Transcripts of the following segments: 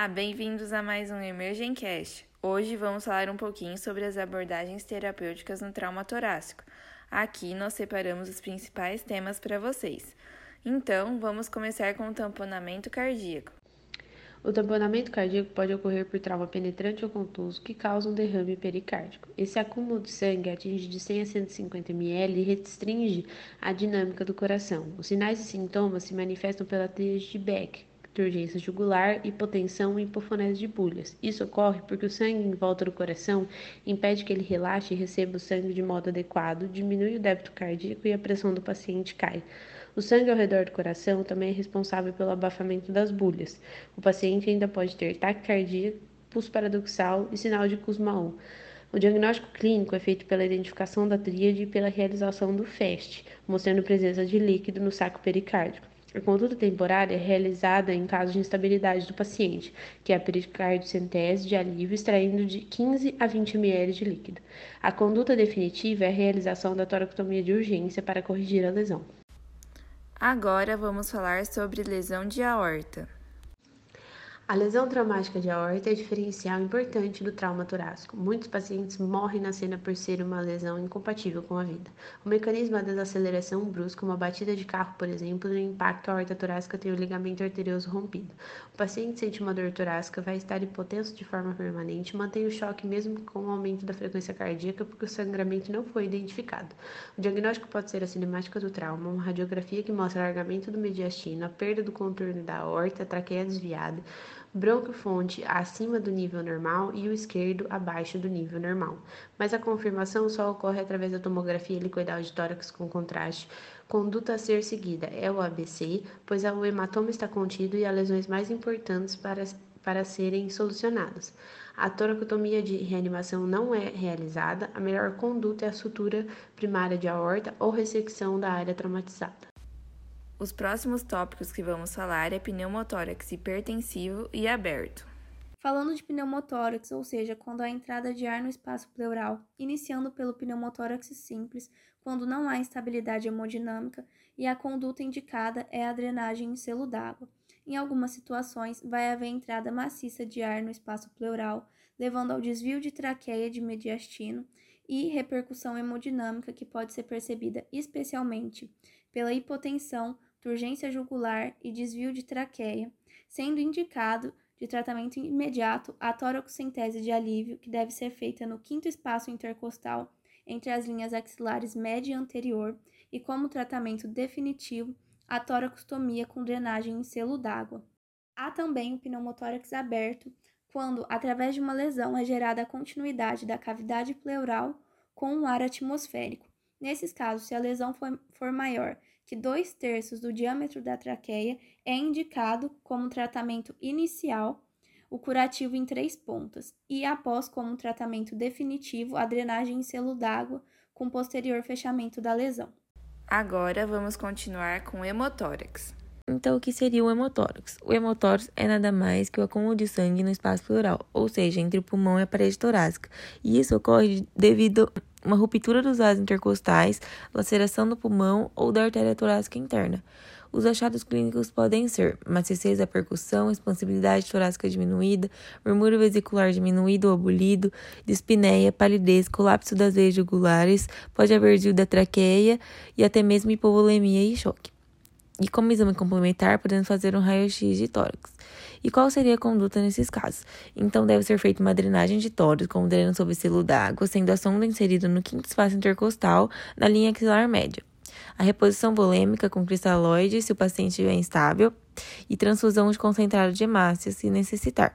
Olá, bem-vindos a mais um Emergencast. Hoje vamos falar um pouquinho sobre as abordagens terapêuticas no trauma torácico. Aqui nós separamos os principais temas para vocês. Então, vamos começar com o tamponamento cardíaco. O tamponamento cardíaco pode ocorrer por trauma penetrante ou contuso que causa um derrame pericárdico. Esse acúmulo de sangue atinge de 100 a 150 ml e restringe a dinâmica do coração. Os sinais e sintomas se manifestam pela tríade de Beck, urgência jugular, hipotensão e hipofonese de bulhas. Isso ocorre porque o sangue em volta do coração impede que ele relaxe e receba o sangue de modo adequado, diminui o débito cardíaco e a pressão do paciente cai. O sangue ao redor do coração também é responsável pelo abafamento das bulhas. O paciente ainda pode ter taquicardia, pulso paradoxal e sinal de Kussmaul. O diagnóstico clínico é feito pela identificação da tríade e pela realização do FAST, mostrando presença de líquido no saco pericárdico. A conduta temporária é realizada em caso de instabilidade do paciente, que é a pericardiocentese de alívio extraindo de 15 a 20 ml de líquido. A conduta definitiva é a realização da toracotomia de urgência para corrigir a lesão. Agora vamos falar sobre lesão de aorta. A lesão traumática de aorta é diferencial importante do trauma torácico. Muitos pacientes morrem na cena por ser uma lesão incompatível com a vida. O mecanismo é a desaceleração brusca, uma batida de carro, por exemplo, no impacto à aorta torácica tem o ligamento arterioso rompido. O paciente sente uma dor torácica, vai estar hipotenso de forma permanente, mantém o choque mesmo com o aumento da frequência cardíaca porque o sangramento não foi identificado. O diagnóstico pode ser a cinemática do trauma, uma radiografia que mostra alargamento do mediastino, a perda do contorno da aorta, a traqueia desviada, bronquiofonte acima do nível normal e o esquerdo abaixo do nível normal. Mas a confirmação só ocorre através da tomografia helicoidal de tórax com contraste. Conduta a ser seguida é o ABC, pois o hematoma está contido e há lesões mais importantes para, para serem solucionadas. A toracotomia de reanimação não é realizada, a melhor conduta é a sutura primária de aorta ou ressecção da área traumatizada. Os próximos tópicos que vamos falar é pneumotórax hipertensivo e aberto. Falando de pneumotórax, ou seja, quando há entrada de ar no espaço pleural, iniciando pelo pneumotórax simples, quando não há estabilidade hemodinâmica e a conduta indicada é a drenagem em selo d'água. Em algumas situações, vai haver entrada maciça de ar no espaço pleural, levando ao desvio de traqueia de mediastino e repercussão hemodinâmica que pode ser percebida especialmente pela hipotensão turgência jugular e desvio de traqueia, sendo indicado de tratamento imediato a toracocentese de alívio, que deve ser feita no quinto espaço intercostal entre as linhas axilares média e anterior, e como tratamento definitivo, a toracostomia com drenagem em selo d'água. Há também o pneumotórax aberto, quando, através de uma lesão, é gerada a continuidade da cavidade pleural com o ar atmosférico. Nesses casos, se a lesão for, for maior que dois terços do diâmetro da traqueia é indicado como tratamento inicial o curativo em três pontas e após como tratamento definitivo a drenagem em selo d'água com posterior fechamento da lesão. Agora vamos continuar com hemotórax. Então, o que seria o hemotórax? O hemotórax é nada mais que o acúmulo de sangue no espaço pleural, ou seja, entre o pulmão e a parede torácica. E isso ocorre devido uma ruptura dos vasos intercostais, laceração do pulmão ou da artéria torácica interna. Os achados clínicos podem ser maciez da percussão, expansibilidade torácica diminuída, murmúrio vesicular diminuído ou abolido, dispneia, palidez, colapso das veias jugulares, pode haver da traqueia e até mesmo hipovolemia e choque. E como exame complementar, podemos fazer um raio-x de tórax. E qual seria a conduta nesses casos? Então, deve ser feita uma drenagem de tórax com dreno sob selo d'água, sendo a sonda inserida no quinto espaço intercostal, na linha axilar média. A reposição volêmica com cristalóide, se o paciente estiver instável, e transfusão de concentrado de hemácia, se necessitar.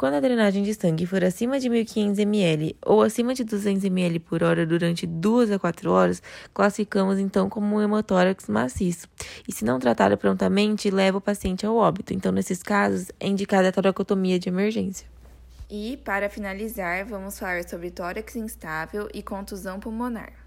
Quando a drenagem de sangue for acima de 1.500 ml ou acima de 200 ml por hora durante 2 a 4 horas, classificamos então como um hemotórax maciço. E se não tratado prontamente, leva o paciente ao óbito. Então, nesses casos, é indicada a toracotomia de emergência. E, para finalizar, vamos falar sobre tórax instável e contusão pulmonar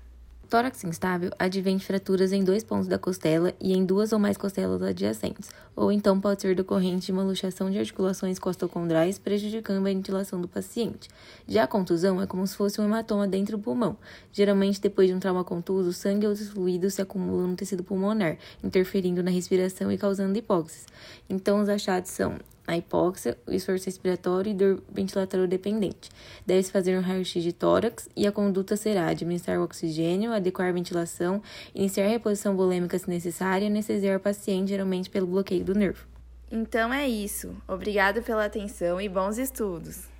tórax instável advém de fraturas em dois pontos da costela e em duas ou mais costelas adjacentes, ou então pode ser decorrente de uma luxação de articulações costocondrais, prejudicando a ventilação do paciente. Já a contusão é como se fosse um hematoma dentro do pulmão. Geralmente, depois de um trauma contuso, sangue ou os fluidos se acumulam no tecido pulmonar, interferindo na respiração e causando hipóxia. Então, os achados são a hipóxia, o esforço respiratório e dor ventilatório dependente. Deve-se fazer um raio-x de tórax e a conduta será administrar o oxigênio, adequar a ventilação, iniciar a reposição volêmica se necessária e anestesiar o paciente, geralmente pelo bloqueio do nervo. Então é isso. Obrigado pela atenção e bons estudos!